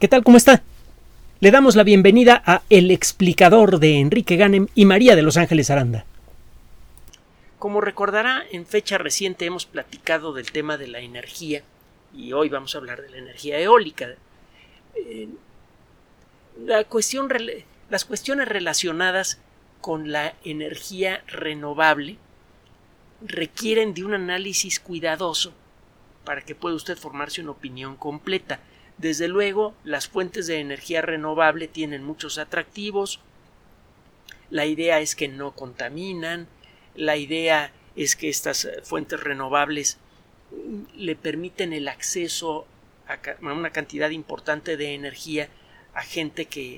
¿Qué tal? ¿Cómo está? Le damos la bienvenida a El explicador de Enrique Ganem y María de Los Ángeles Aranda. Como recordará, en fecha reciente hemos platicado del tema de la energía y hoy vamos a hablar de la energía eólica. Eh, la cuestión, las cuestiones relacionadas con la energía renovable requieren de un análisis cuidadoso para que pueda usted formarse una opinión completa. Desde luego, las fuentes de energía renovable tienen muchos atractivos. La idea es que no contaminan, la idea es que estas eh, fuentes renovables mm, le permiten el acceso a una cantidad importante de energía a gente que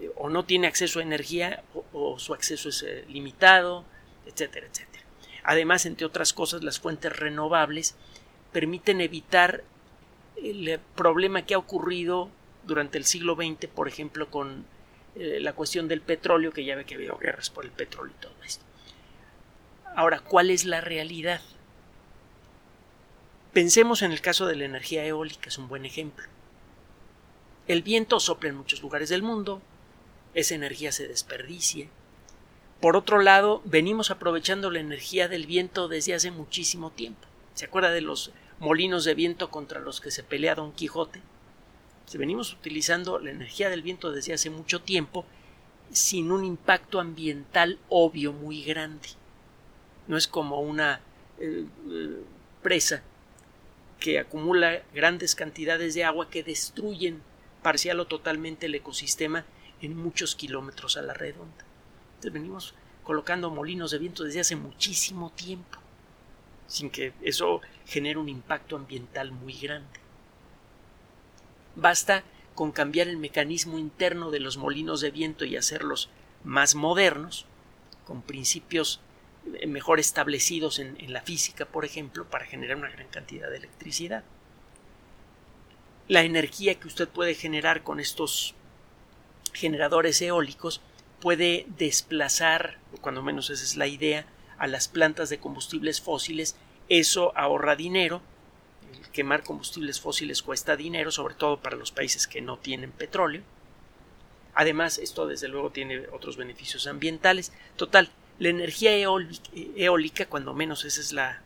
eh, o no tiene acceso a energía o, su acceso es eh, limitado, etcétera, etcétera. Además, entre otras cosas, las fuentes renovables permiten evitar el problema que ha ocurrido durante el siglo XX, por ejemplo, con eh, la cuestión del petróleo, que ya ve que ha habido guerras por el petróleo y todo esto. Ahora, ¿cuál es la realidad? Pensemos en el caso de la energía eólica, es un buen ejemplo. El viento sopla en muchos lugares del mundo, esa energía se desperdicia. Por otro lado, venimos aprovechando la energía del viento desde hace muchísimo tiempo. ¿Se acuerda de los molinos de viento contra los que se pelea Don Quijote. venimos utilizando la energía del viento desde hace mucho tiempo sin un impacto ambiental obvio muy grande. No es como una eh, eh, presa que acumula grandes cantidades de agua que destruyen parcial o totalmente el ecosistema en muchos kilómetros a la redonda. Venimos colocando molinos de viento desde hace muchísimo tiempo sin que eso genere un impacto ambiental muy grande. Basta con cambiar el mecanismo interno de los molinos de viento y hacerlos más modernos, con principios eh, mejor establecidos en, la física, por ejemplo, para generar una gran cantidad de electricidad. La energía que usted puede generar con estos generadores eólicos puede desplazar, o cuando menos esa es la idea, a las plantas de combustibles fósiles, eso ahorra dinero. Quemar combustibles fósiles cuesta dinero, sobre todo para los países que no tienen petróleo. Además, esto desde luego tiene otros beneficios ambientales. Total, la energía eólica, cuando menos esa es la,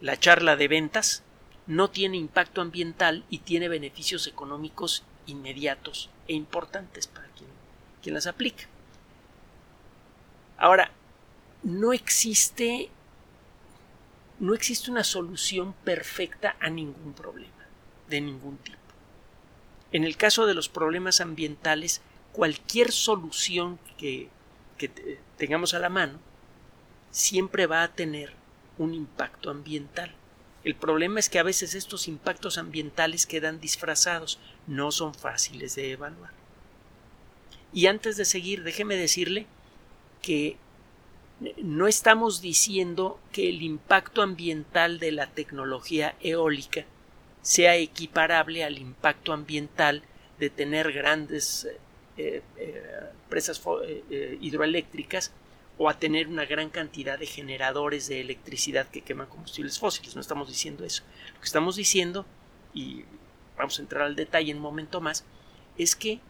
la charla de ventas, no tiene impacto ambiental y tiene beneficios económicos inmediatos e importantes para quien, quien las aplica. Ahora, no existe no existe una solución perfecta a ningún problema, de ningún tipo. En el caso de los problemas ambientales, cualquier solución que, que tengamos a la mano siempre va a tener un impacto ambiental. El problema es que a veces estos impactos ambientales quedan disfrazados, no son fáciles de evaluar. Y antes de seguir, déjeme decirle que no estamos diciendo que el impacto ambiental de la tecnología eólica sea equiparable al impacto ambiental de tener grandes eh, eh, presas eh, hidroeléctricas o a tener una gran cantidad de generadores de electricidad que queman combustibles fósiles. No estamos diciendo eso. Lo que estamos diciendo, y vamos a entrar al detalle en un momento más, es que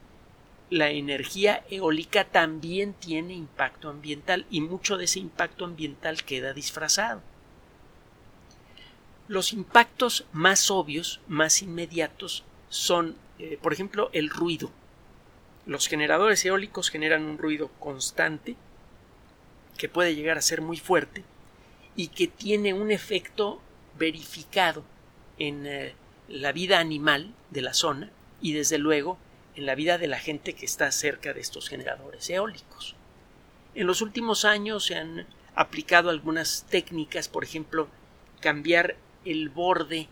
la energía eólica también tiene impacto ambiental y mucho de ese impacto ambiental queda disfrazado. Los impactos más obvios, más inmediatos, son, eh, por ejemplo, el ruido. Los generadores eólicos generan un ruido constante que puede llegar a ser muy fuerte y que tiene un efecto verificado en eh, la vida animal de la zona y desde luego en la vida de la gente que está cerca de estos generadores eólicos. En los últimos años se han aplicado algunas técnicas, por ejemplo, cambiar el borde,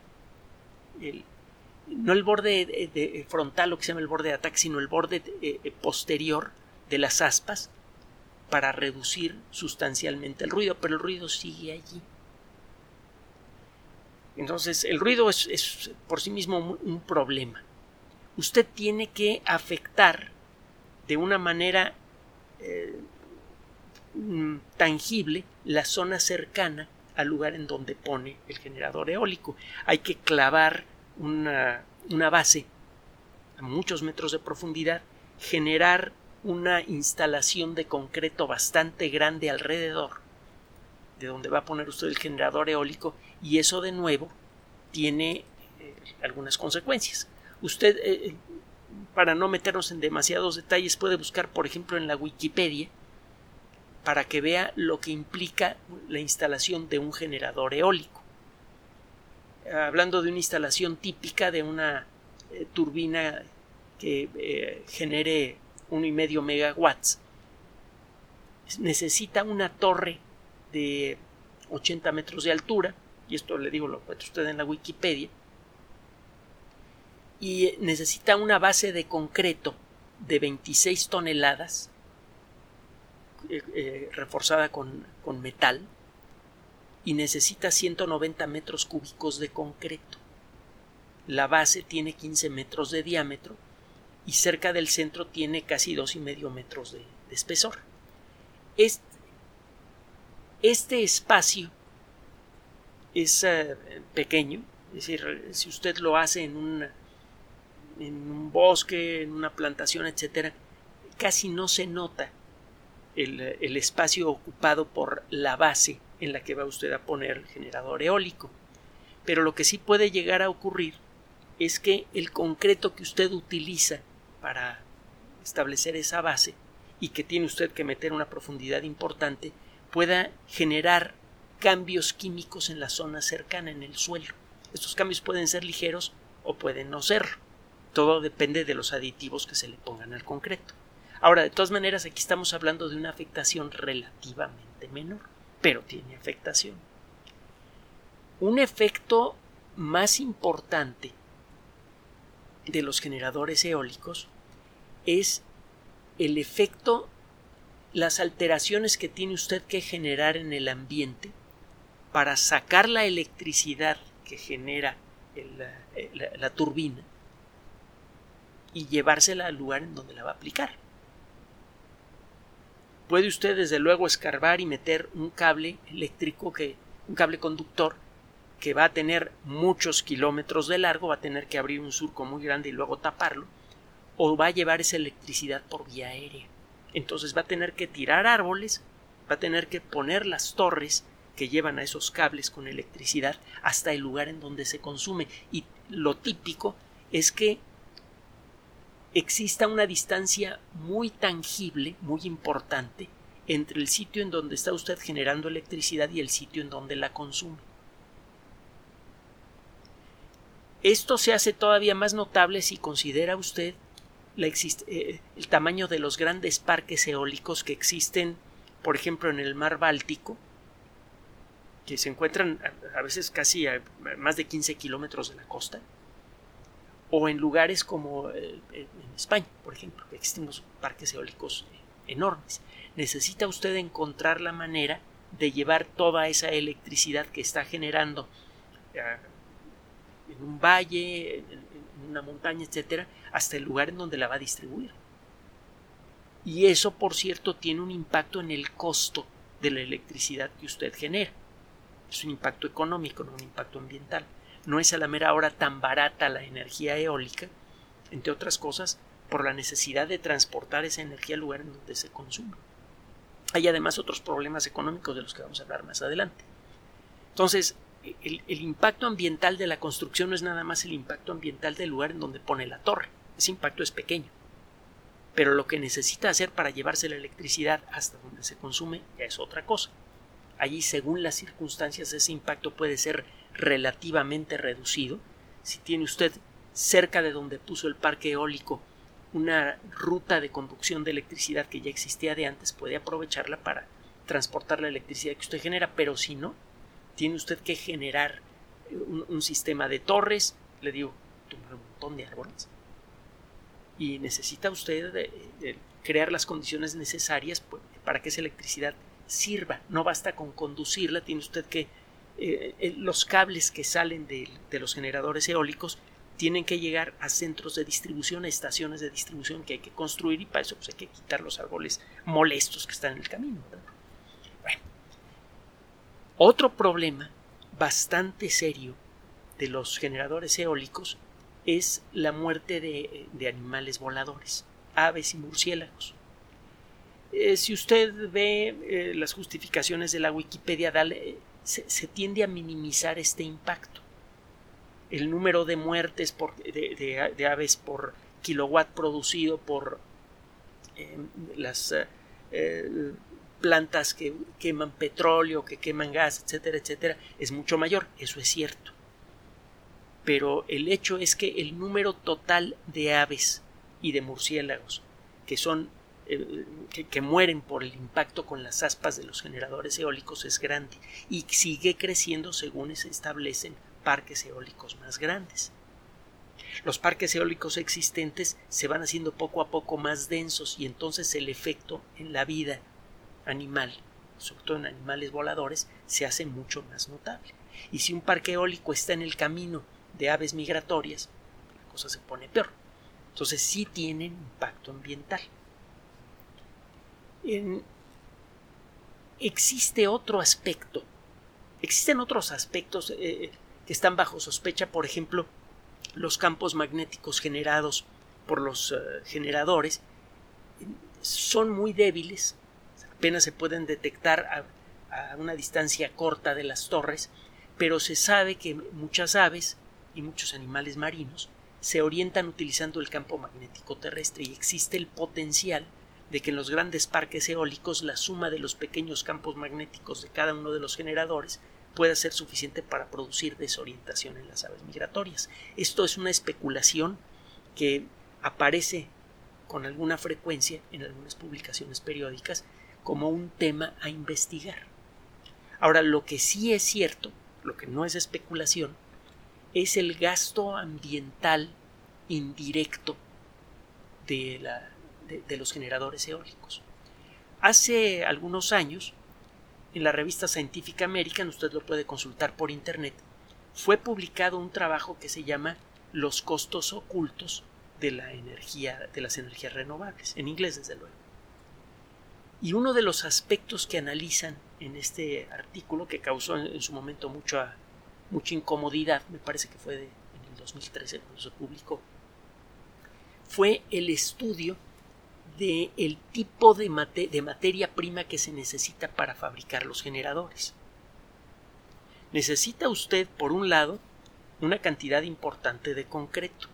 no el borde frontal, lo que se llama el borde de ataque, sino el borde eh, posterior de las aspas para reducir sustancialmente el ruido, pero el ruido sigue allí. Entonces, el ruido es por sí mismo un problema usted tiene que afectar de una manera eh, mm, tangible la zona cercana al lugar en donde pone el generador eólico. Hay que clavar una, una base a muchos metros de profundidad, generar una instalación de concreto bastante grande alrededor de donde va a poner usted el generador eólico y eso de nuevo tiene eh, algunas consecuencias. Usted, eh, para no meternos en demasiados detalles, puede buscar, por ejemplo, en la Wikipedia para que vea lo que implica la instalación de un generador eólico. Hablando de una instalación típica de una eh, turbina que genere uno y medio megawatts, necesita una torre de 80 metros de altura, y esto le digo, lo encuentra usted en la Wikipedia, y necesita una base de concreto de 26 toneladas eh, eh, reforzada con, con metal y necesita 190 metros cúbicos de concreto. La base tiene 15 metros de diámetro y cerca del centro tiene casi dos y medio metros de, espesor. Este, este, espacio es eh, pequeño, es decir, si usted lo hace en un, en un bosque, en una plantación, etcétera, casi no se nota el, el espacio ocupado por la base en la que va usted a poner el generador eólico. Pero lo que sí puede llegar a ocurrir es que el concreto que usted utiliza para establecer esa base y que tiene usted que meter una profundidad importante pueda generar cambios químicos en la zona cercana, en el suelo. Estos cambios pueden ser ligeros o pueden no ser. Todo depende de los aditivos que se le pongan al concreto. Ahora, de todas maneras, aquí estamos hablando de una afectación relativamente menor, pero tiene afectación. Un efecto más importante de los generadores eólicos es el efecto, las alteraciones que tiene usted que generar en el ambiente para sacar la electricidad que genera la, turbina y llevársela al lugar en donde la va a aplicar. Puede usted desde luego escarbar y meter un cable eléctrico que un cable conductor que va a tener muchos kilómetros de largo, va a tener que abrir un surco muy grande y luego taparlo o va a llevar esa electricidad por vía aérea. Entonces va a tener que tirar árboles, va a tener que poner las torres que llevan a esos cables con electricidad hasta el lugar en donde se consume. Y lo típico es que exista una distancia muy tangible, muy importante, entre el sitio en donde está usted generando electricidad y el sitio en donde la consume. Esto se hace todavía más notable si considera usted eh, el tamaño de los grandes parques eólicos que existen, por ejemplo, en el mar Báltico, que se encuentran a, veces casi a más de 15 kilómetros de la costa, o en lugares como eh, en España, por ejemplo, que existen parques eólicos enormes. Necesita usted encontrar la manera de llevar toda esa electricidad que está generando eh, en un valle, en, una montaña, etcétera, hasta el lugar en donde la va a distribuir. Y eso, por cierto, tiene un impacto en el costo de la electricidad que usted genera. Es un impacto económico, no un impacto ambiental. No es a la mera hora tan barata la energía eólica, entre otras cosas, por la necesidad de transportar esa energía al lugar en donde se consume. Hay además otros problemas económicos de los que vamos a hablar más adelante. Entonces, el, impacto ambiental de la construcción no es nada más el impacto ambiental del lugar en donde pone la torre. Ese impacto es pequeño. Pero lo que necesita hacer para llevarse la electricidad hasta donde se consume ya es otra cosa. Allí, según las circunstancias, ese impacto puede ser relativamente reducido. Si tiene usted cerca de donde puso el parque eólico una ruta de conducción de electricidad que ya existía de antes, puede aprovecharla para transportar la electricidad que usted genera, pero si no, tiene usted que generar un, sistema de torres, le digo, un montón de árboles, y necesita usted crear las condiciones necesarias pues, para que esa electricidad sirva. No basta con conducirla, tiene usted que eh, eh, los cables que salen de, los generadores eólicos tienen que llegar a centros de distribución, a estaciones de distribución que hay que construir y para eso pues, hay que quitar los árboles molestos que están en el camino. Otro problema bastante serio de los generadores eólicos es la muerte de, animales voladores, aves y murciélagos. Eh, si usted ve las justificaciones de la Wikipedia, se, tiende a minimizar este impacto. El número de muertes por, de, aves por kilowatt producido por las plantas que queman petróleo, que queman gas, etcétera, etcétera, es mucho mayor. Eso es cierto. Pero el hecho es que el número total de aves y de murciélagos que son eh, que, mueren por el impacto con las aspas de los generadores eólicos es grande y sigue creciendo según se establecen parques eólicos más grandes. Los parques eólicos existentes se van haciendo poco a poco más densos y entonces el efecto en la vida animal, sobre todo en animales voladores, se hace mucho más notable. Y si un parque eólico está en el camino de aves migratorias, la cosa se pone peor. Entonces sí tienen impacto ambiental. Existe otro aspecto. Existen otros aspectos eh, que están bajo sospecha, por ejemplo, los campos magnéticos generados por los eh, generadores son muy débiles apenas se pueden detectar a, una distancia corta de las torres, pero se sabe que muchas aves y muchos animales marinos se orientan utilizando el campo magnético terrestre y existe el potencial de que en los grandes parques eólicos la suma de los pequeños campos magnéticos de cada uno de los generadores pueda ser suficiente para producir desorientación en las aves migratorias. Esto es una especulación que aparece con alguna frecuencia en algunas publicaciones periódicas como un tema a investigar. Ahora, lo que sí es cierto, lo que no es especulación, es el gasto ambiental indirecto de, la, de, los generadores eólicos. Hace algunos años, en la revista Scientific American, usted lo puede consultar por internet, fue publicado un trabajo que se llama Los costos ocultos de la energía, de las energías renovables, en inglés desde luego. Y uno de los aspectos que analizan en este artículo, que causó en, su momento mucha, mucha incomodidad, me parece que fue en el 2013 cuando se publicó, fue el estudio del el tipo de, de materia prima que se necesita para fabricar los generadores. Necesita usted, por un lado, una cantidad importante de concreto.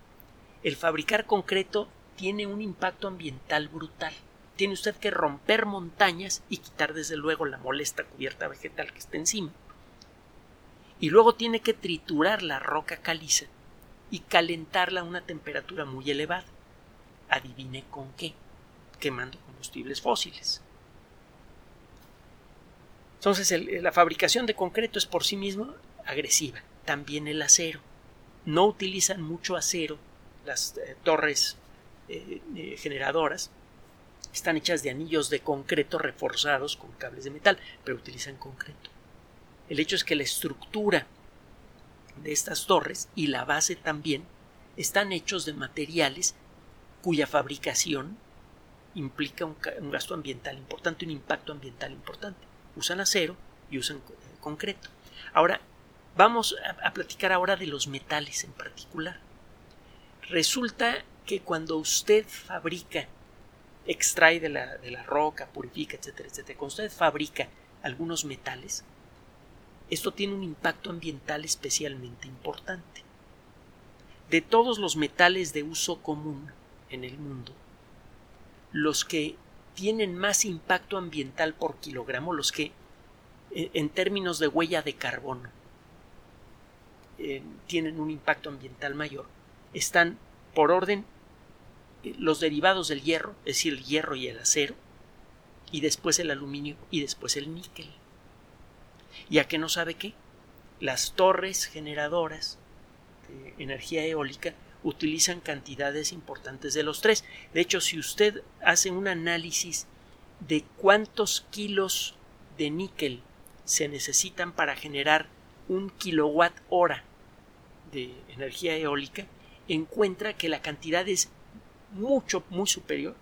El fabricar concreto tiene un impacto ambiental brutal tiene usted que romper montañas y quitar desde luego la molesta cubierta vegetal que está encima. Y luego tiene que triturar la roca caliza y calentarla a una temperatura muy elevada. Adivine con qué. Quemando combustibles fósiles. Entonces la fabricación de concreto es por sí mismo agresiva. También el acero. No utilizan mucho acero las eh, torres eh, eh, generadoras están hechas de anillos de concreto reforzados con cables de metal, pero utilizan concreto. El hecho es que la estructura de estas torres y la base también están hechos de materiales cuya fabricación implica un, gasto ambiental importante, un impacto ambiental importante. Usan acero y usan eh, concreto. Ahora, vamos a, a platicar ahora de los metales en particular. Resulta que cuando usted fabrica extrae de la, de la roca, purifica, etcétera, etcétera. Cuando usted fabrica algunos metales, esto tiene un impacto ambiental especialmente importante. De todos los metales de uso común en el mundo, los que tienen más impacto ambiental por kilogramo, los que en términos de huella de carbono eh, tienen un impacto ambiental mayor, están por orden los derivados del hierro, es decir, el hierro y el acero, y después el aluminio y después el níquel. ¿Y a qué no sabe qué? Las torres generadoras de energía eólica utilizan cantidades importantes de los tres. De hecho, si usted hace un análisis de cuántos kilos de níquel se necesitan para generar un kilowatt hora de energía eólica, encuentra que la cantidad es mucho, muy superior,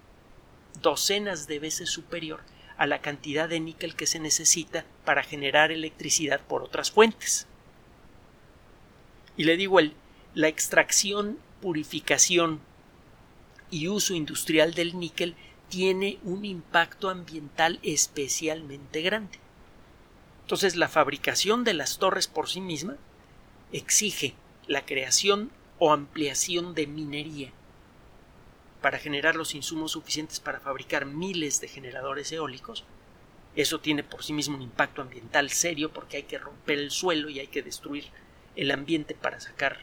docenas de veces superior a la cantidad de níquel que se necesita para generar electricidad por otras fuentes. Y le digo, la extracción purificación y uso industrial del níquel tiene un impacto ambiental especialmente grande. Entonces la fabricación de las torres por sí misma exige la creación o ampliación de minería para generar los insumos suficientes para fabricar miles de generadores eólicos. Eso tiene por sí mismo un impacto ambiental serio porque hay que romper el suelo y hay que destruir el ambiente para sacar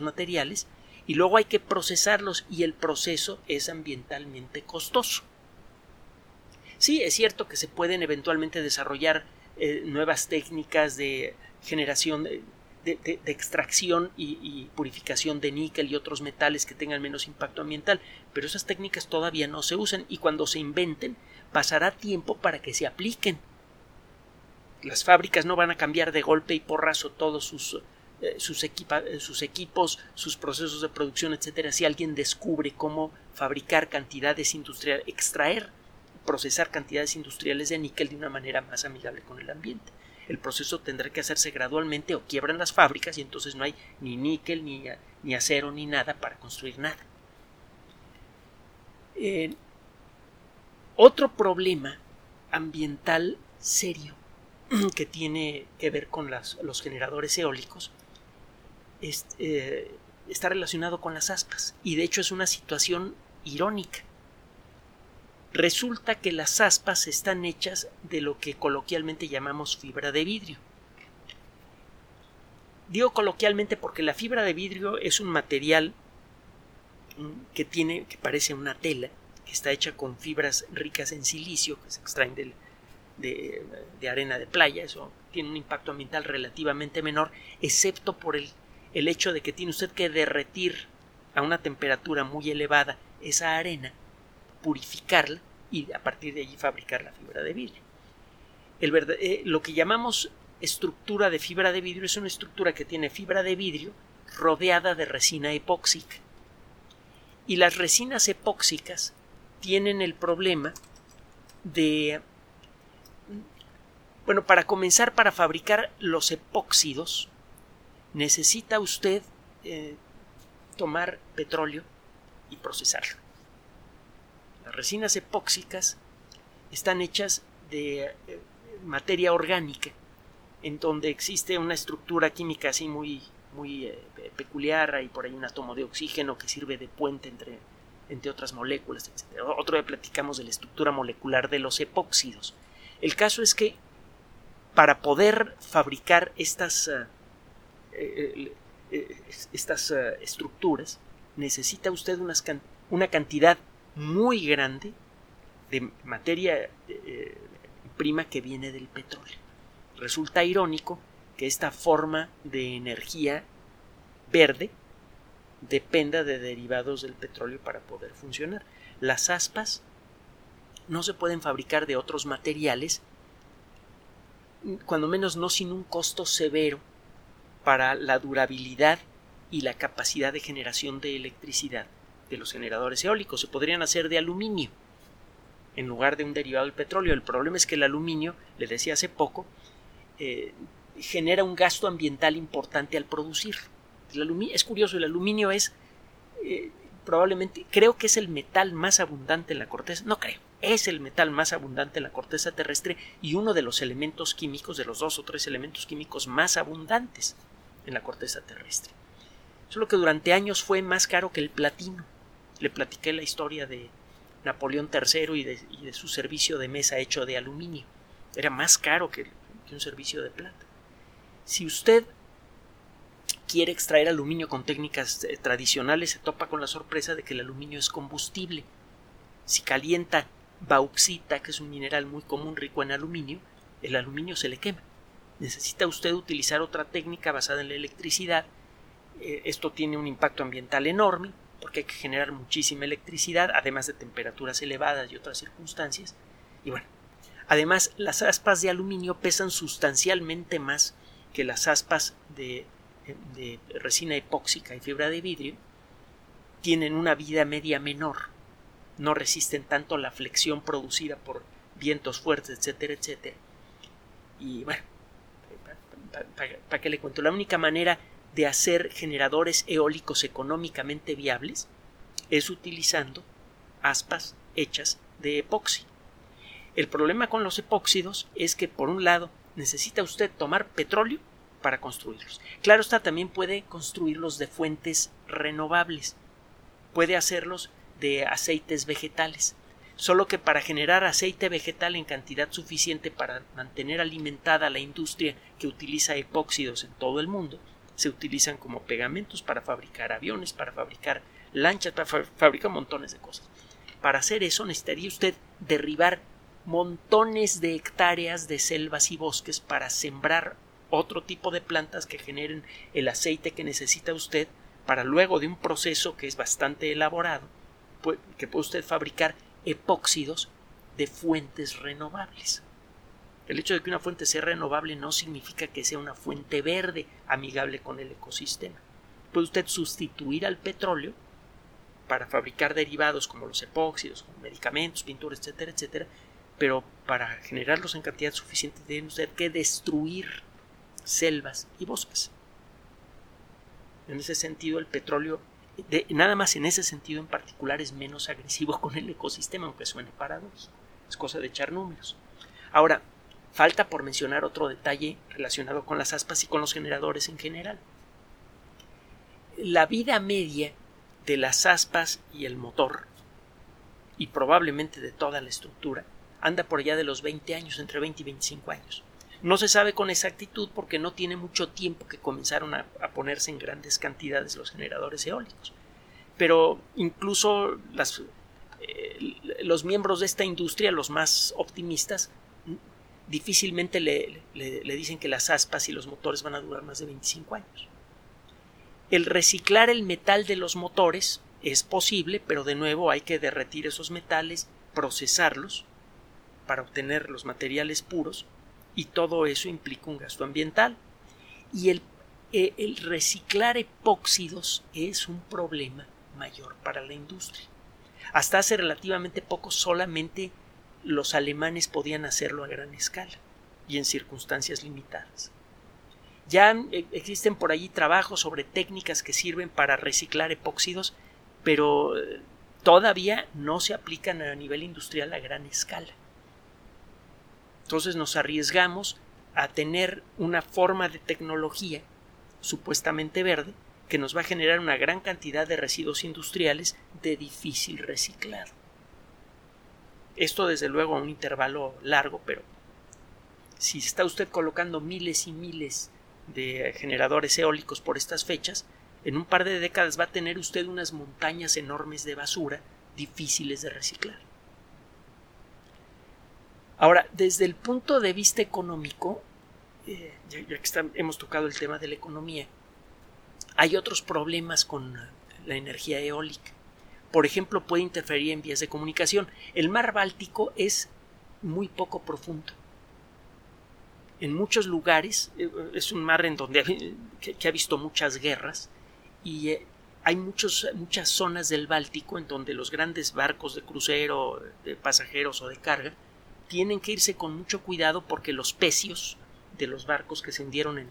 materiales y luego hay que procesarlos y el proceso es ambientalmente costoso. Sí, es cierto que se pueden eventualmente desarrollar eh, nuevas técnicas de generación de, extracción y, purificación de níquel y otros metales que tengan menos impacto ambiental, pero esas técnicas todavía no se usan y cuando se inventen pasará tiempo para que se apliquen. Las fábricas no van a cambiar de golpe y porrazo todos sus eh, sus, eh, sus equipos, sus procesos de producción, etcétera, si alguien descubre cómo fabricar cantidades industriales, extraer, procesar cantidades industriales de níquel de una manera más amigable con el ambiente. El proceso tendrá que hacerse gradualmente o quiebran las fábricas y entonces no hay ni níquel, ni, ni acero, ni nada para construir nada. Eh, otro problema ambiental serio que tiene que ver con los generadores eólicos eh, está relacionado con las aspas y de hecho es una situación irónica. Resulta que las aspas están hechas de lo que coloquialmente llamamos fibra de vidrio. Digo coloquialmente porque la fibra de vidrio es un material que tiene que parece una tela que está hecha con fibras ricas en silicio que se extraen de, de arena de playa eso tiene un impacto ambiental relativamente menor excepto por el el hecho de que tiene usted que derretir a una temperatura muy elevada esa arena, purificarla y a partir de allí fabricar la fibra de vidrio. Eh, lo que llamamos estructura de fibra de vidrio es una estructura que tiene fibra de vidrio rodeada de resina epóxica. Y las resinas epóxicas tienen el problema de bueno, para comenzar, para fabricar los epóxidos, necesita usted eh, tomar petróleo y procesarlo. Las resinas epóxicas están hechas de eh, materia orgánica, en donde existe una estructura química así muy, muy eh, peculiar, hay por ahí un átomo de oxígeno que sirve de puente entre, entre otras moléculas, etc. Otro día platicamos de la estructura molecular de los epóxidos. El caso es que para poder fabricar estas eh, estas eh, estructuras, necesita usted una cantidad muy grande de materia prima que viene del petróleo. Resulta irónico que esta forma de energía verde dependa de derivados del petróleo para poder funcionar. Las aspas no se pueden fabricar de otros materiales, cuando menos no sin un costo severo para la durabilidad y la capacidad de generación de electricidad de los generadores eólicos. Se podrían hacer de aluminio en lugar de un derivado del petróleo. El problema es que el aluminio, le decía hace poco, eh, genera un gasto ambiental importante al producir. es curioso, el aluminio es eh, probablemente, creo que es el metal más abundante en la corteza, no creo, es el metal más abundante en la corteza terrestre y uno de los elementos químicos, de los dos o tres elementos químicos más abundantes en la corteza terrestre. Solo que durante años fue más caro que el platino. Le platiqué la historia de Napoleón III y de, su servicio de mesa hecho de aluminio. Era más caro que, un servicio de plata. Si usted quiere extraer aluminio con técnicas eh, tradicionales, se topa con la sorpresa de que el aluminio es combustible. Si calienta bauxita, que es un mineral muy común rico en aluminio, el aluminio se le quema necesita usted utilizar otra técnica basada en la electricidad. Eh, esto tiene un impacto ambiental enorme porque hay que generar muchísima electricidad, además de temperaturas elevadas y otras circunstancias. Y bueno, además las aspas de aluminio pesan sustancialmente más que las aspas de, de resina epóxica y fibra de vidrio. Tienen una vida media menor, no resisten tanto la flexión producida por vientos fuertes, etcétera, etcétera. Y bueno, ¿para qué le cuento? La única manera de hacer generadores eólicos económicamente viables es utilizando aspas hechas de epoxi. El problema con los epóxidos es que por un lado necesita usted tomar petróleo para construirlos. Claro está, también puede construirlos de fuentes renovables. Puede hacerlos de aceites vegetales. Solo que para generar aceite vegetal en cantidad suficiente para mantener alimentada la industria que utiliza epóxidos en todo el mundo, se utilizan como pegamentos para fabricar aviones, para fabricar lanchas, para fabricar montones de cosas. Para hacer eso necesitaría usted derribar montones de hectáreas de selvas y bosques para sembrar otro tipo de plantas que generen el aceite que necesita usted para luego de un proceso que es bastante elaborado, que puede usted fabricar epóxidos de fuentes renovables. El hecho de que una fuente sea renovable no significa que sea una fuente verde amigable con el ecosistema. Puede usted sustituir al petróleo para fabricar derivados como los epóxidos, como medicamentos, pinturas, etcétera, etcétera, pero para generarlos en cantidad suficiente tiene usted que destruir selvas y bosques. En ese sentido, el petróleo, de, nada más en ese sentido en particular, es menos agresivo con el ecosistema, aunque suene paradójico. Es cosa de echar números. Ahora, falta por mencionar otro detalle relacionado con las aspas y con los generadores en general. La vida media de las aspas y el motor, y probablemente de toda la estructura, anda por allá de los 20 años, entre 20 y 25 años. No se sabe con exactitud porque no tiene mucho tiempo que comenzaron a, ponerse en grandes cantidades los generadores eólicos. Pero incluso eh, los miembros de esta industria, los más optimistas, difícilmente le, le, dicen que las aspas y los motores van a durar más de 25 años. El reciclar el metal de los motores es posible, pero de nuevo hay que derretir esos metales, procesarlos para obtener los materiales puros y todo eso implica un gasto ambiental. Y el, eh, el reciclar epóxidos es un problema mayor para la industria. Hasta hace relativamente poco solamente los alemanes podían hacerlo a gran escala y en circunstancias limitadas. Ya eh, existen por allí trabajos sobre técnicas que sirven para reciclar epóxidos, pero eh, todavía no se aplican a nivel industrial a gran escala. Entonces nos arriesgamos a tener una forma de tecnología supuestamente verde que nos va a generar una gran cantidad de residuos industriales de difícil reciclado. Esto desde luego a un intervalo largo, pero si está usted colocando miles y miles de generadores eólicos por estas fechas, en un par de décadas va a tener usted unas montañas enormes de basura difíciles de reciclar. Ahora, desde el punto de vista económico, eh, ya, que hemos tocado el tema de la economía, hay otros problemas con la energía eólica. Por ejemplo, puede interferir en vías de comunicación. El mar Báltico es muy poco profundo. En muchos lugares eh, es un mar en donde que, ha visto muchas guerras y eh, hay muchos, muchas zonas del Báltico en donde los grandes barcos de crucero, de pasajeros o de carga tienen que irse con mucho cuidado porque los pecios de los barcos que se hundieron en,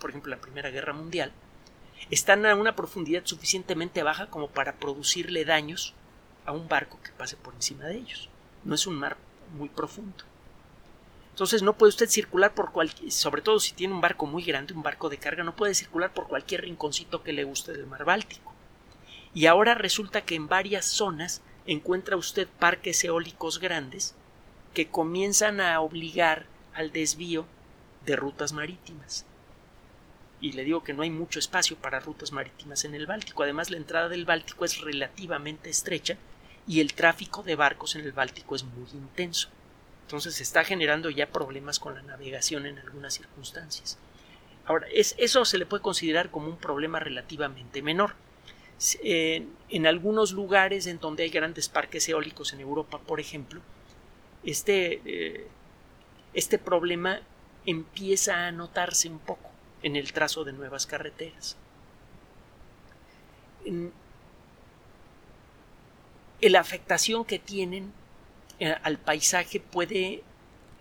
por ejemplo, la Primera Guerra Mundial, están a una profundidad suficientemente baja como para producirle daños a un barco que pase por encima de ellos. No es un mar muy profundo. Entonces no puede usted circular por cualquier, sobre todo si tiene un barco muy grande, un barco de carga, no puede circular por cualquier rinconcito que le guste del mar Báltico. Y ahora resulta que en varias zonas encuentra usted parques eólicos grandes que comienzan a obligar al desvío de rutas marítimas. Y le digo que no hay mucho espacio para rutas marítimas en el Báltico. Además, la entrada del Báltico es relativamente estrecha y el tráfico de barcos en el Báltico es muy intenso. Entonces se está generando ya problemas con la navegación en algunas circunstancias. Ahora, es, eso se le puede considerar como un problema relativamente menor. en algunos lugares en donde hay grandes parques eólicos en Europa, por ejemplo, este, eh, este problema empieza a notarse un poco en el trazo de nuevas carreteras. En, la afectación que tienen eh, al paisaje puede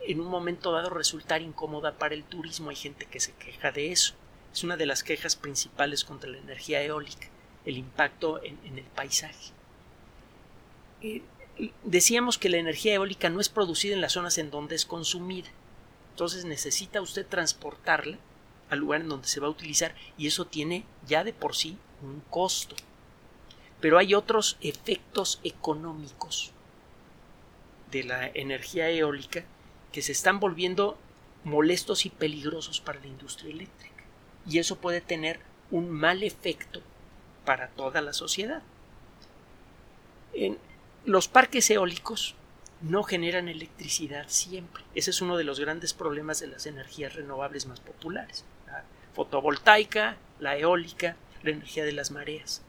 en un momento dado resultar incómoda para el turismo. Hay gente que se queja de eso. Es una de las quejas principales contra la energía eólica, el impacto en, el paisaje. Decíamos que la energía eólica no es producida en las zonas en donde es consumida. Entonces necesita usted transportarla al lugar en donde se va a utilizar y eso tiene ya de por sí un costo. Pero hay otros efectos económicos de la energía eólica que se están volviendo molestos y peligrosos para la industria eléctrica. Y eso puede tener un mal efecto para toda la sociedad. Los parques eólicos no generan electricidad siempre. Ese es uno de los grandes problemas de las energías renovables más populares. Fotovoltaica, la eólica, la energía de las mareas.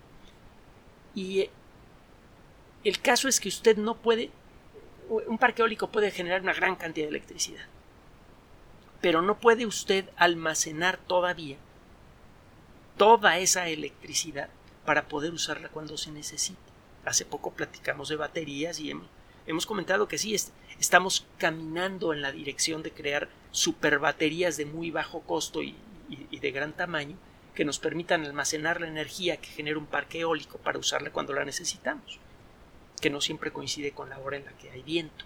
Y eh, el caso es que usted no puede, un parque eólico puede generar una gran cantidad de electricidad, pero no puede usted almacenar todavía toda esa electricidad para poder usarla cuando se necesite. Hace poco platicamos de baterías y hemos, comentado que sí, estamos caminando en la dirección de crear superbaterías de muy bajo costo y de gran tamaño que nos permitan almacenar la energía que genera un parque eólico para usarla cuando la necesitamos, que no siempre coincide con la hora en la que hay viento.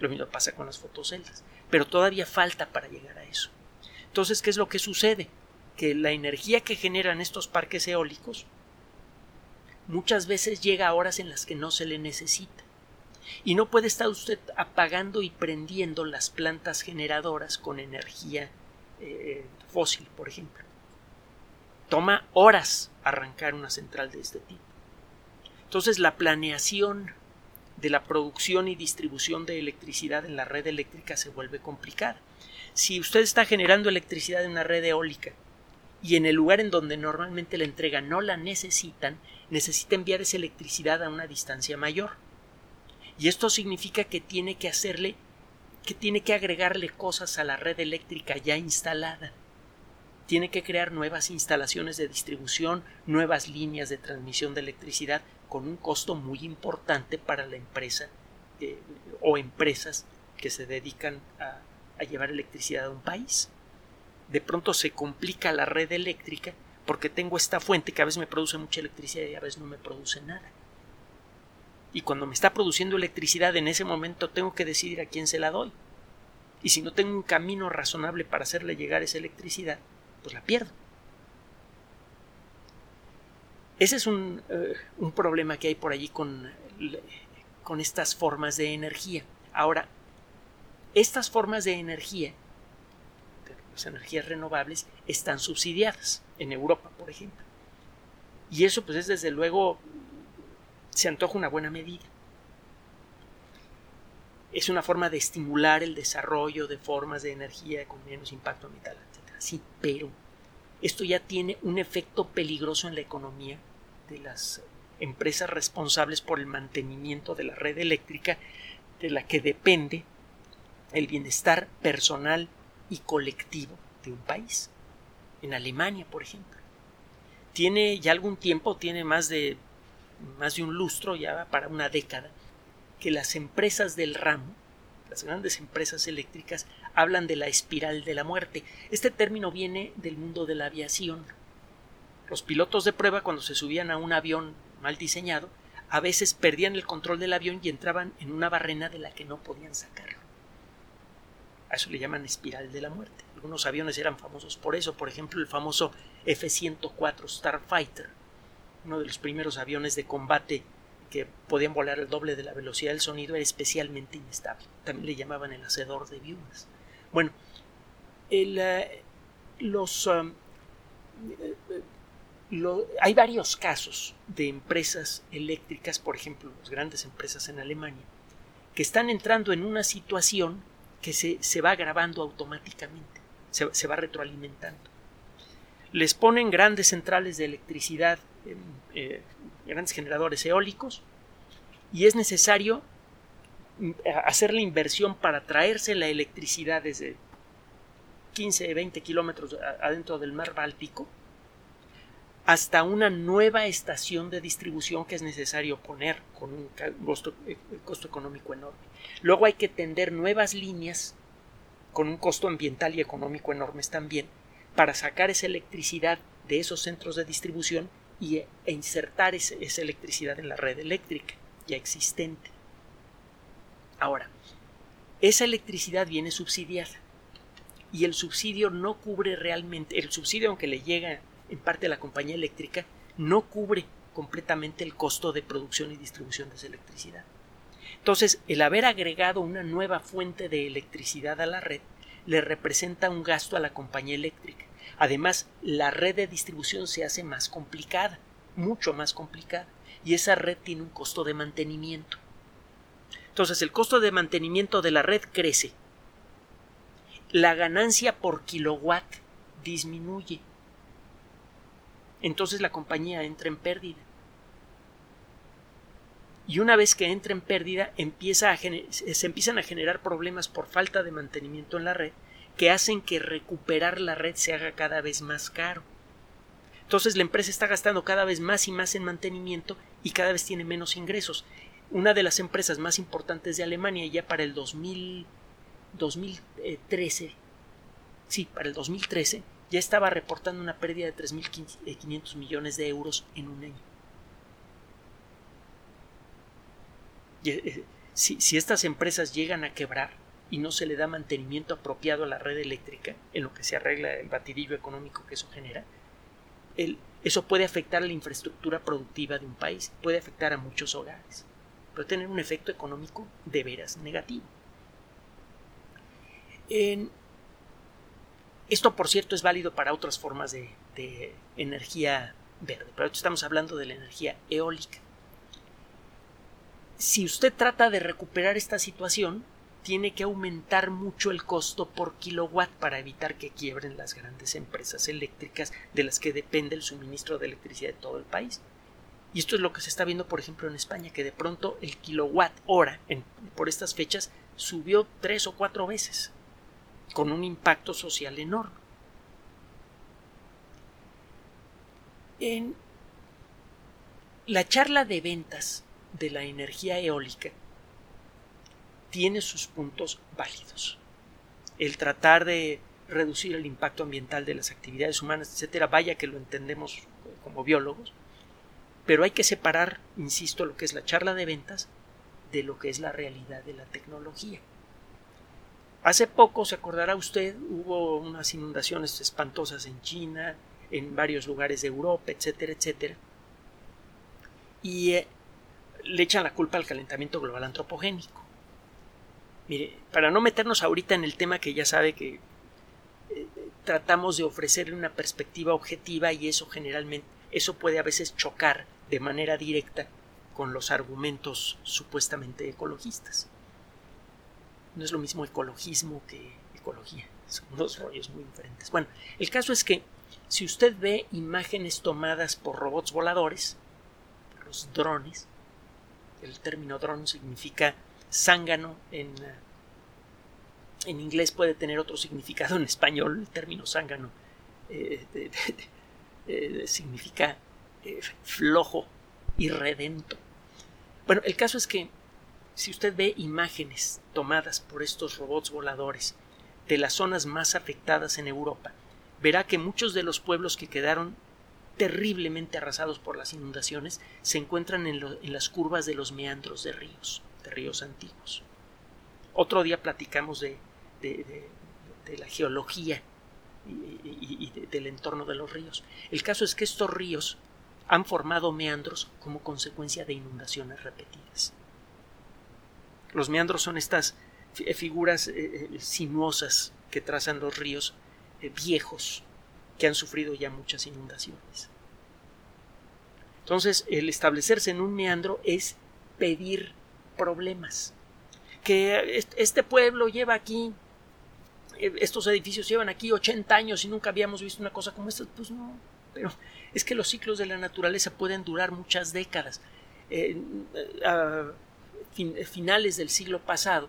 Lo mismo pasa con las fotoceldas, pero todavía falta para llegar a eso. Entonces, ¿qué es lo que sucede? Que la energía que generan estos parques eólicos muchas veces llega a horas en las que no se le necesita. Y no puede estar usted apagando y prendiendo las plantas generadoras con energía eh, fósil, por ejemplo. Toma horas arrancar una central de este tipo. Entonces la planeación de la producción y distribución de electricidad en la red eléctrica se vuelve complicada. Si usted está generando electricidad en una red eólica y en el lugar en donde normalmente la entrega no la necesitan, necesita enviar esa electricidad a una distancia mayor. Y esto significa que tiene que hacerle, que tiene que agregarle cosas a la red eléctrica ya instalada tiene que crear nuevas instalaciones de distribución, nuevas líneas de transmisión de electricidad con un costo muy importante para la empresa eh, o empresas que se dedican a, a llevar electricidad a un país. De pronto se complica la red eléctrica porque tengo esta fuente que a veces me produce mucha electricidad y a veces no me produce nada. Y cuando me está produciendo electricidad en ese momento tengo que decidir a quién se la doy. Y si no tengo un camino razonable para hacerle llegar esa electricidad, pues la pierdo. Ese es un, eh, un problema que hay por allí con, con estas formas de energía. Ahora, estas formas de energía, las energías renovables, están subsidiadas en Europa, por ejemplo. Y eso, pues, es desde luego, se antoja una buena medida. Es una forma de estimular el desarrollo de formas de energía con menos impacto ambiental sí, pero esto ya tiene un efecto peligroso en la economía de las empresas responsables por el mantenimiento de la red eléctrica de la que depende el bienestar personal y colectivo de un país. En Alemania, por ejemplo. Tiene ya algún tiempo, tiene más de más de un lustro, ya para una década, que las empresas del ramo, las grandes empresas eléctricas, hablan de la espiral de la muerte. Este término viene del mundo de la aviación. Los pilotos de prueba, cuando se subían a un avión mal diseñado, a veces perdían el control del avión y entraban en una barrena de la que no podían sacarlo. A eso le llaman espiral de la muerte. Algunos aviones eran famosos por eso, por ejemplo el famoso F-104 Starfighter, uno de los primeros aviones de combate que podían volar el doble de la velocidad del sonido, era especialmente inestable. También le llamaban el hacedor de viudas. Bueno, eh, los, um, hay varios casos de empresas eléctricas, por ejemplo, las grandes empresas en Alemania, que están entrando en una situación que se, va agravando automáticamente, se, va retroalimentando. Les ponen grandes centrales de electricidad, eh, grandes generadores eólicos, y es necesario hacer la inversión para traerse la electricidad desde 15, 20 kilómetros adentro del mar Báltico hasta una nueva estación de distribución que es necesario poner con un costo, eh, costo económico enorme. Luego hay que tender nuevas líneas con un costo ambiental y económico enormes también para sacar esa electricidad de esos centros de distribución y, e insertar esa electricidad en la red eléctrica ya existente. Ahora, esa electricidad viene subsidiada y el subsidio no cubre realmente, el subsidio aunque le llega en parte a la compañía eléctrica, no cubre completamente el costo de producción y distribución de esa electricidad. Entonces, el haber agregado una nueva fuente de electricidad a la red le representa un gasto a la compañía eléctrica. Además, la red de distribución se hace más complicada, mucho más complicada, y esa red tiene un costo de mantenimiento. Entonces, el costo de mantenimiento de la red crece. La ganancia por kilowatt disminuye. Entonces la compañía entra en pérdida y una vez que entra en pérdida empieza se empiezan a generar problemas por falta de mantenimiento en la red que hacen que recuperar la red se haga cada vez más caro. Entonces la empresa está gastando cada vez más y más en mantenimiento y cada vez tiene menos ingresos. Una de las empresas más importantes de Alemania ya para el 2000, 2013, sí, para el 2013, ya estaba reportando una pérdida de 3.500 millones de euros en un año. Eh, si, estas empresas llegan a quebrar y no se le da mantenimiento apropiado a la red eléctrica, en lo que se arregla el batidillo económico que eso genera, eso puede afectar a la infraestructura productiva de un país, puede afectar a muchos hogares, puede tener un efecto económico de veras negativo. esto, por cierto, es válido para otras formas de, de energía verde, pero estamos hablando de la energía eólica si usted trata de recuperar esta situación, tiene que aumentar mucho el costo por kilowatt para evitar que quiebren las grandes empresas eléctricas de las que depende el suministro de electricidad de todo el país. Y esto es lo que se está viendo, por ejemplo, en España, que de pronto el kilowatt hora por estas fechas subió tres o cuatro veces, con un impacto social enorme. En la charla de ventas de la energía eólica tiene sus puntos válidos. El tratar de reducir el impacto ambiental de las actividades humanas, etcétera, vaya que lo entendemos como biólogos, pero hay que separar, insisto, lo que es la charla de ventas de lo que es la realidad de la tecnología. Hace poco, se acordará usted, hubo unas inundaciones espantosas en China, en varios lugares de Europa, etcétera, etcétera. Y eh, le echan la culpa al calentamiento global antropogénico. Mire, para no meternos ahorita en el tema que ya sabe que eh, tratamos de ofrecerle una perspectiva objetiva y eso generalmente, eso puede a veces chocar de manera directa con los argumentos supuestamente ecologistas. No es lo mismo ecologismo que ecología, son dos rollos muy diferentes. Bueno, el caso es que si usted ve imágenes tomadas por robots voladores, los drones, el término drone significa zángano en, eh, en inglés puede tener otro significado en español, el término zángano eh, eh, significa flojo y redento. Bueno, el caso es que si usted ve imágenes tomadas por estos robots voladores de las zonas más afectadas en Europa, verá que muchos de los pueblos que quedaron terriblemente arrasados por las inundaciones se encuentran en, las curvas de los meandros de ríos, de ríos antiguos. Otro día platicamos de, la geología y, del entorno de los ríos. El caso es que estos ríos han formado meandros como consecuencia de inundaciones repetidas. Los meandros son estas figuras eh, eh, sinuosas que trazan los ríos eh, viejos que han sufrido ya muchas inundaciones. Entonces, el establecerse en un meandro es pedir problemas. Que este pueblo lleva aquí, eh, estos edificios llevan aquí 80 años y nunca habíamos visto una cosa como esta. Pues no, pero es que los ciclos de la naturaleza pueden durar muchas décadas. a finales del siglo pasado,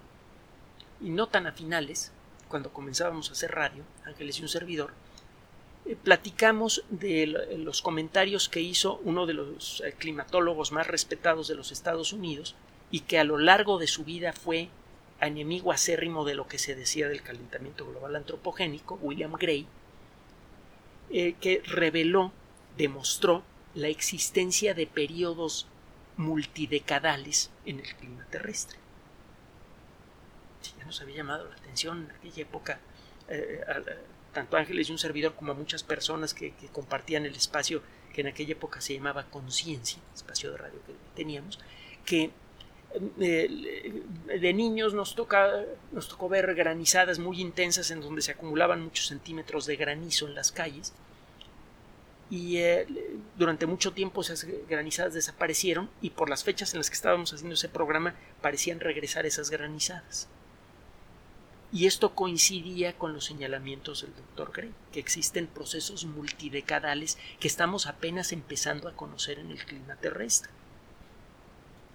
y no tan a finales, cuando comenzábamos a hacer radio, Ángeles y un servidor, platicamos de los comentarios que hizo uno de los eh, climatólogos más respetados de los Estados Unidos y que a lo largo de su vida fue enemigo acérrimo de lo que se decía del calentamiento global antropogénico, William Gray, eh, que reveló, demostró la existencia de periodos multidecadales en el clima terrestre. ya nos había llamado la atención en aquella época, eh, tanto Ángeles y un servidor como a muchas personas que, compartían el espacio que en aquella época se llamaba conciencia, espacio de radio que teníamos, que eh, de niños nos, toca, tocó ver granizadas muy intensas en donde se acumulaban muchos centímetros de granizo en las calles y eh, durante mucho tiempo esas granizadas desaparecieron y por las fechas en las que estábamos haciendo ese programa parecían regresar esas granizadas. Y esto coincidía con los señalamientos del doctor Gray, que existen procesos multidecadales que estamos apenas empezando a conocer en el clima terrestre.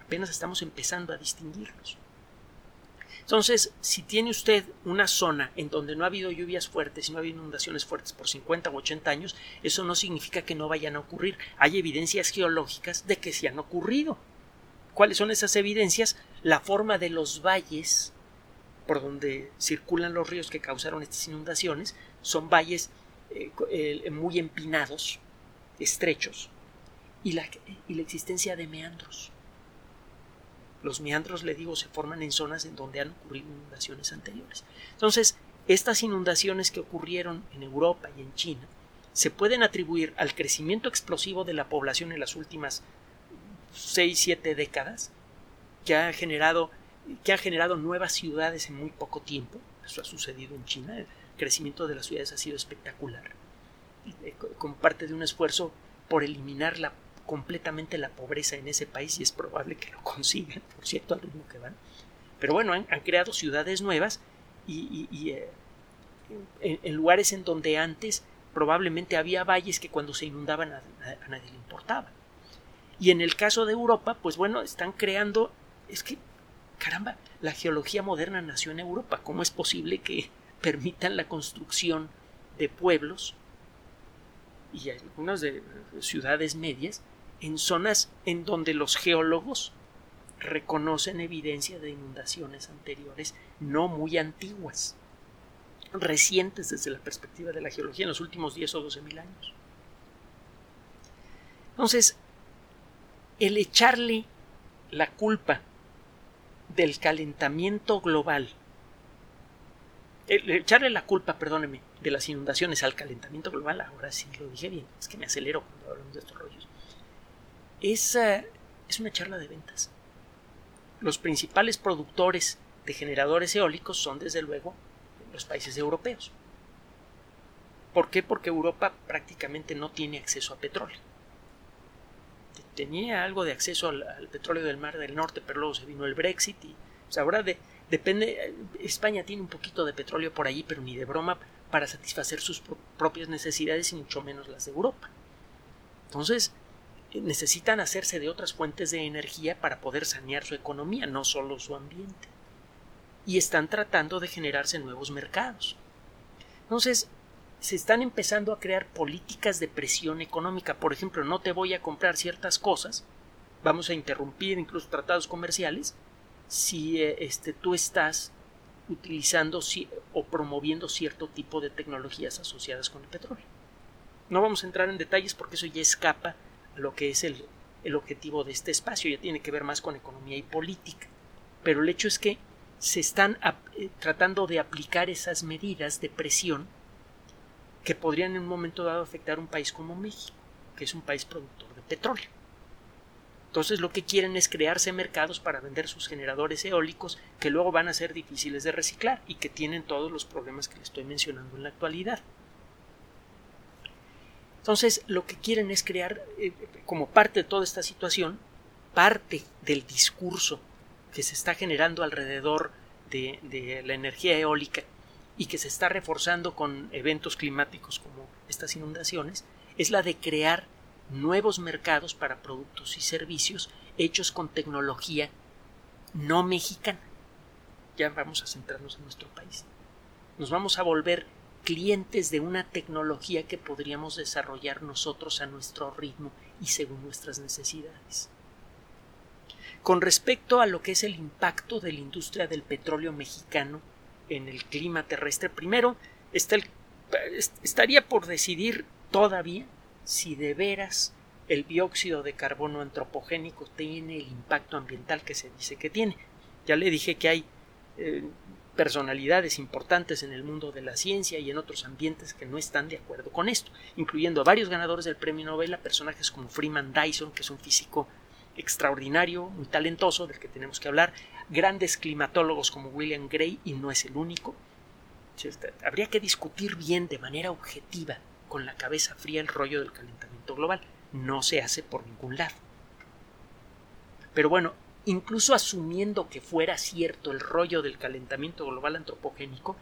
Apenas estamos empezando a distinguirlos. Entonces, si tiene usted una zona en donde no ha habido lluvias fuertes y no ha habido inundaciones fuertes por 50 o 80 años, eso no significa que no vayan a ocurrir. Hay evidencias geológicas de que sí han ocurrido. ¿Cuáles son esas evidencias? La forma de los valles por donde circulan los ríos que causaron estas inundaciones son valles eh, eh, muy empinados, estrechos, y la, y la existencia de meandros. Los meandros, le digo, se forman en zonas en donde han ocurrido inundaciones anteriores. Entonces, estas inundaciones que ocurrieron en Europa y en China se pueden atribuir al crecimiento explosivo de la población en las últimas 6-7 décadas, que ha generado que ha generado nuevas ciudades en muy poco tiempo. Eso ha sucedido en China. El crecimiento de las ciudades ha sido espectacular. Eh, como parte de un esfuerzo por eliminar la completamente la pobreza en ese país y es probable que lo consigan, por cierto, al ritmo que van. Pero bueno, han, creado ciudades nuevas y, eh, en, lugares en donde antes probablemente había valles que cuando se inundaban a, nadie le importaba. Y en el caso de Europa, pues bueno, están creando, es que, caramba, la geología moderna nació en Europa. ¿Cómo es posible que permitan la construcción de pueblos y algunas de ciudades medias en zonas en donde los geólogos reconocen evidencia de inundaciones anteriores no muy antiguas, recientes desde la perspectiva de la geología en los últimos 10 o 12 mil años. Entonces, el echarle la culpa del calentamiento global, echarle la culpa, perdóneme, de las inundaciones al calentamiento global, ahora sí lo dije bien, es que me acelero cuando hablamos de estos rollos, esa es una charla de ventas. Los principales productores de generadores eólicos son desde luego los países europeos. ¿Por qué? Porque Europa prácticamente no tiene acceso a petróleo. Tenía algo de acceso al, petróleo del Mar del Norte, pero luego se vino el Brexit y pues, ahora de, depende. España tiene un poquito de petróleo por allí, pero ni de broma para satisfacer sus propias necesidades y mucho menos las de Europa. Entonces, necesitan hacerse de otras fuentes de energía para poder sanear su economía, no solo su ambiente. Y están tratando de generarse nuevos mercados. Entonces, se están empezando a crear políticas de presión económica. Por ejemplo, no te voy a comprar ciertas cosas, vamos a interrumpir incluso tratados comerciales, si eh, este, tú estás utilizando o promoviendo cierto tipo de tecnologías asociadas con el petróleo. No vamos a entrar en detalles porque eso ya escapa lo que es el, objetivo de este espacio, ya tiene que ver más con economía y política. Pero el hecho es que se están eh, tratando de aplicar esas medidas de presión que podrían en un momento dado afectar a un país como México, que es un país productor de petróleo. Entonces lo que quieren es crearse mercados para vender sus generadores eólicos que luego van a ser difíciles de reciclar y que tienen todos los problemas que les estoy mencionando en la actualidad. Entonces, lo que quieren es crear, eh, como parte de toda esta situación, parte del discurso que se está generando alrededor de, la energía eólica y que se está reforzando con eventos climáticos como estas inundaciones, es la de crear nuevos mercados para productos y servicios hechos con tecnología no mexicana. Ya vamos a centrarnos en nuestro país. Nos vamos a volver clientes de una tecnología que podríamos desarrollar nosotros a nuestro ritmo y según nuestras necesidades. Con respecto a lo que es el impacto de la industria del petróleo mexicano en el clima terrestre, primero estaría por decidir todavía si de veras el dióxido de carbono antropogénico tiene el impacto ambiental que se dice que tiene. Ya le dije que hay eh, personalidades importantes en el mundo de la ciencia y en otros ambientes que no están de acuerdo con esto, incluyendo a varios ganadores del premio Nobel, a personajes como Freeman Dyson, que es un físico extraordinario, muy talentoso, del que tenemos que hablar, grandes climatólogos como William Gray, y no es el único. Habría que discutir bien de manera objetiva, con la cabeza fría, el rollo del calentamiento global. No se hace por ningún lado. Pero bueno, incluso asumiendo que fuera cierto el rollo del calentamiento global antropogénico,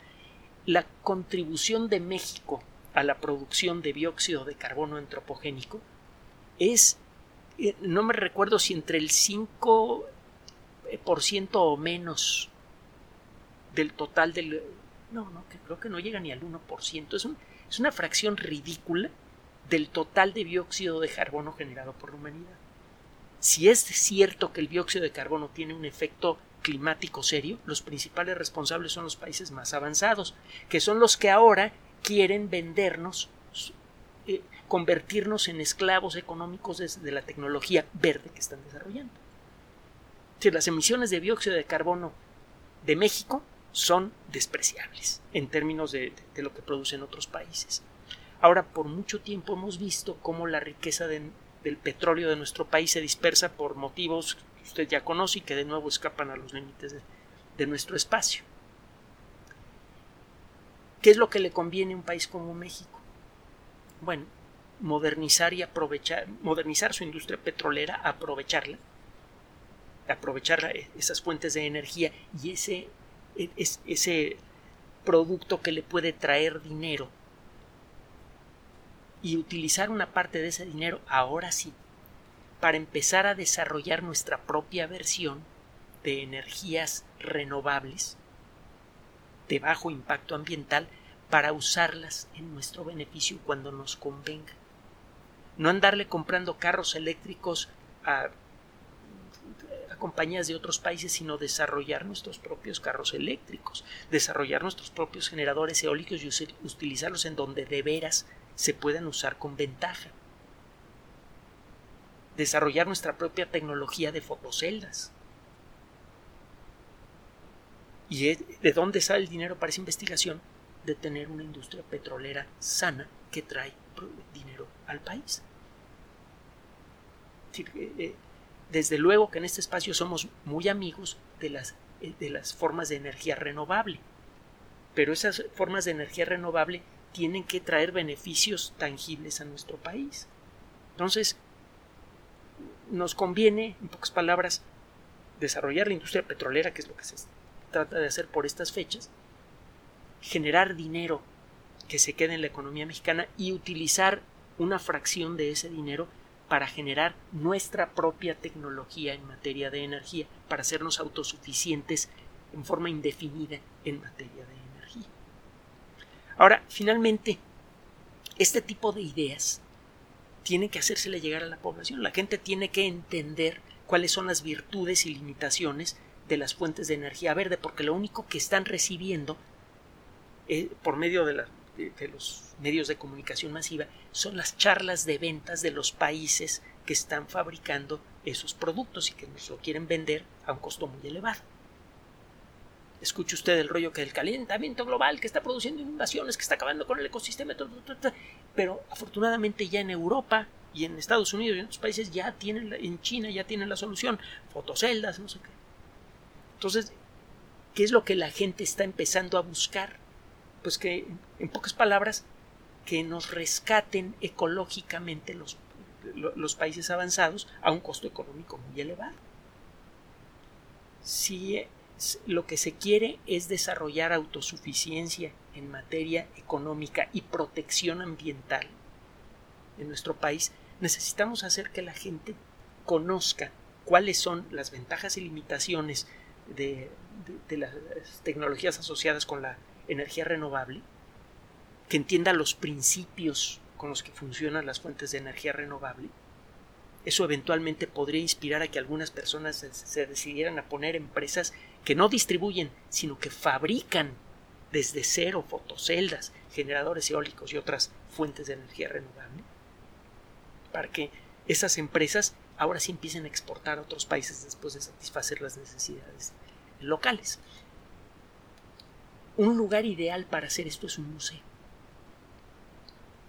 la contribución de México a la producción de dióxido de carbono antropogénico es, eh, no me recuerdo si entre el 5% o menos del total del... No, no, creo que no llega ni al 1%. Es, es una fracción ridícula del total de dióxido de carbono generado por la humanidad. Si es cierto que el dióxido de carbono tiene un efecto climático serio, los principales responsables son los países más avanzados, que son los que ahora quieren vendernos, eh, convertirnos en esclavos económicos de, la tecnología verde que están desarrollando. Si las emisiones de dióxido de carbono de México son despreciables en términos de lo que producen otros países. Ahora, por mucho tiempo hemos visto cómo la riqueza de, del petróleo de nuestro país se dispersa por motivos que usted ya conoce y que de nuevo escapan a los límites de, nuestro espacio. ¿Qué es lo que le conviene a un país como México? Bueno, modernizar y aprovechar, modernizar su industria petrolera, aprovecharla, aprovechar esas fuentes de energía y ese, e, ese producto que le puede traer dinero y utilizar una parte de ese dinero ahora sí para empezar a desarrollar nuestra propia versión de energías renovables de bajo impacto ambiental para usarlas en nuestro beneficio cuando nos convenga. No andarle comprando carros eléctricos a, compañías de otros países, sino desarrollar nuestros propios carros eléctricos, desarrollar nuestros propios generadores eólicos y utilizarlos en donde de veras se puedan usar con ventaja. Desarrollar nuestra propia tecnología de fotoceldas. ¿Y de dónde sale el dinero para esa investigación? De tener una industria petrolera sana que trae dinero al país. Desde luego que en este espacio somos muy amigos de las, eh, de las formas de energía renovable, pero esas formas de energía renovable tienen que traer beneficios tangibles a nuestro país. Entonces, nos conviene, en pocas palabras, desarrollar la industria petrolera, que es lo que se trata de hacer por estas fechas, generar dinero que se quede en la economía mexicana y utilizar una fracción de ese dinero para generar nuestra propia tecnología en materia de energía, para hacernos autosuficientes en forma indefinida en materia de Ahora, finalmente, este tipo de ideas tienen que hacérsele llegar a la población. La gente tiene que entender cuáles son las virtudes y limitaciones de las fuentes de energía verde, porque lo único que están recibiendo eh, por medio de, de, los medios de comunicación masiva son las charlas de ventas de los países que están fabricando esos productos y que nos lo quieren vender a un costo muy elevado. Escuche usted el rollo que el calentamiento global que está produciendo inundaciones, que está acabando con el ecosistema, pero afortunadamente ya en Europa y en Estados Unidos y en otros países ya tienen, en China ya tienen la solución, fotoceldas, no sé qué. Entonces, ¿qué es lo que la gente está empezando a buscar? Pues que, en pocas palabras, que nos rescaten ecológicamente los, los países avanzados a un costo económico muy elevado. Si lo que se quiere es desarrollar autosuficiencia en materia económica y protección ambiental en nuestro país, necesitamos hacer que la gente conozca cuáles son las ventajas y limitaciones de, las tecnologías asociadas con la energía renovable, que entienda los principios con los que funcionan las fuentes de energía renovable. Eso eventualmente podría inspirar a que algunas personas se decidieran a poner empresas que no distribuyen, sino que fabrican desde cero fotoceldas, generadores eólicos y otras fuentes de energía renovable, para que esas empresas ahora sí empiecen a exportar a otros países después de satisfacer las necesidades locales. Un lugar ideal para hacer esto es un museo.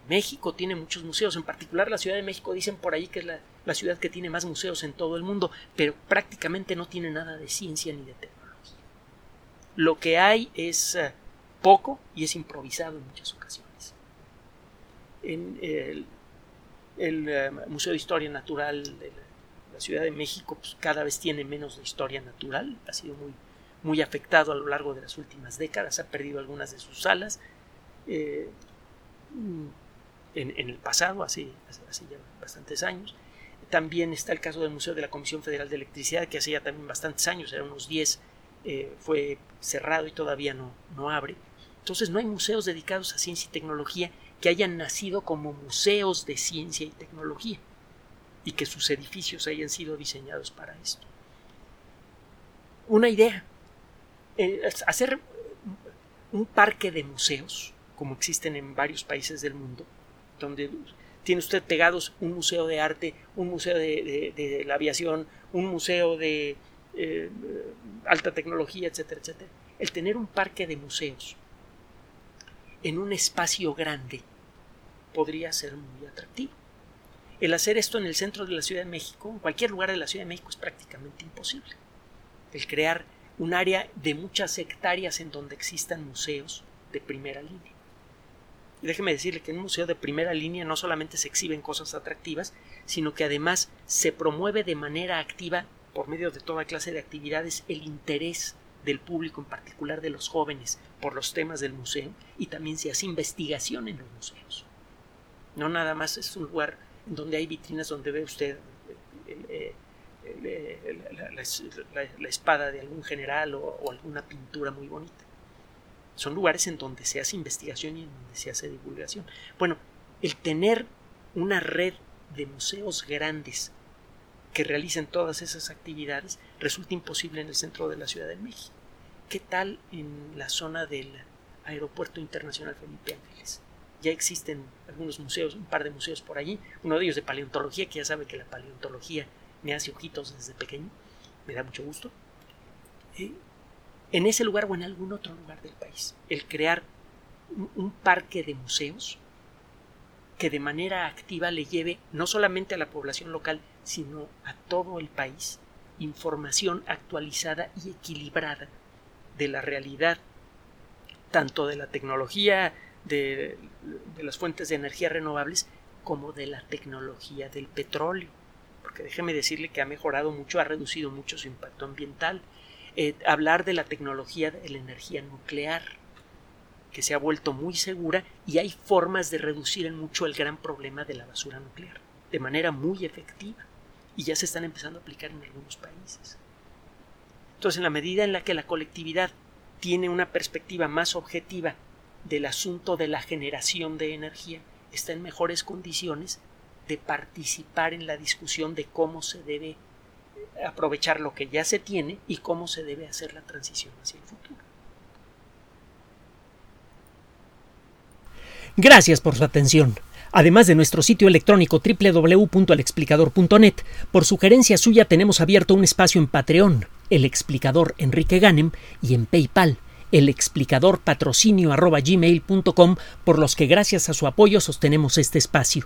México tiene muchos museos, en particular la Ciudad de México dicen por ahí que es la, la, ciudad que tiene más museos en todo el mundo, pero prácticamente no tiene nada de ciencia ni de tecnología. Lo que hay es uh, poco y es improvisado en muchas ocasiones. En el, el uh, Museo de Historia Natural de la, la Ciudad de México pues, cada vez tiene menos de historia natural, ha sido muy, muy afectado a lo largo de las últimas décadas, ha perdido algunas de sus salas. Eh, en, en, el pasado, hace, hace, ya bastantes años. También está el caso del Museo de la Comisión Federal de Electricidad, que hace ya también bastantes años, eran unos 10, eh, fue cerrado y todavía no, no abre. Entonces no hay museos dedicados a ciencia y tecnología que hayan nacido como museos de ciencia y tecnología y que sus edificios hayan sido diseñados para esto. Una idea, hacer un parque de museos, como existen en varios países del mundo, donde tiene usted pegados un museo de arte, un museo de la aviación, un museo de eh, alta tecnología, etcétera, etcétera. El tener un parque de museos en un espacio grande podría ser muy atractivo. El hacer esto en el centro de la Ciudad de México, en cualquier lugar de la Ciudad de México, es prácticamente imposible. El crear un área de muchas hectáreas en donde existan museos de primera línea. Y déjeme decirle que en un museo de primera línea no solamente se exhiben cosas atractivas, sino que además se promueve de manera activa, por medio de toda clase de actividades, el interés del público, en particular de los jóvenes, por los temas del museo, y también se hace investigación en los museos. No nada más es un lugar donde hay vitrinas donde ve usted eh, eh, la, espada de algún general o alguna pintura muy bonita son lugares en donde se hace investigación y en donde se hace divulgación. Bueno, el tener una red de museos grandes que realicen todas esas actividades resulta imposible en el centro de la Ciudad de México. ¿Qué tal en la zona del Aeropuerto Internacional Felipe Ángeles? Ya existen algunos museos, un par de museos por allí, uno de ellos de paleontología, que ya sabe que la paleontología me hace ojitos desde pequeño, me da mucho gusto. Eh, en ese lugar o en algún otro lugar del país. El crear un, un parque de museos que de manera activa le lleve no solamente a la población local, sino a todo el país información actualizada y equilibrada de la realidad, tanto de la tecnología de, de, las fuentes de energía renovables como de la tecnología del petróleo. Porque déjeme decirle que ha mejorado mucho, ha reducido mucho su impacto ambiental, eh, hablar de la tecnología de la energía nuclear, que se ha vuelto muy segura y hay formas de reducir en mucho el gran problema de la basura nuclear, de manera muy efectiva, y ya se están empezando a aplicar en algunos países. Entonces, en la medida en la que la colectividad tiene una perspectiva más objetiva del asunto de la generación de energía, está en mejores condiciones de participar en la discusión de cómo se debe aprovechar lo que ya se tiene y cómo se debe hacer la transición hacia el futuro. Gracias por su atención. Además de nuestro sitio electrónico www.alexplicador.net, por sugerencia suya tenemos abierto un espacio en Patreon, el explicador Enrique Ganem, y en PayPal, el explicador patrocinio por los que gracias a su apoyo sostenemos este espacio.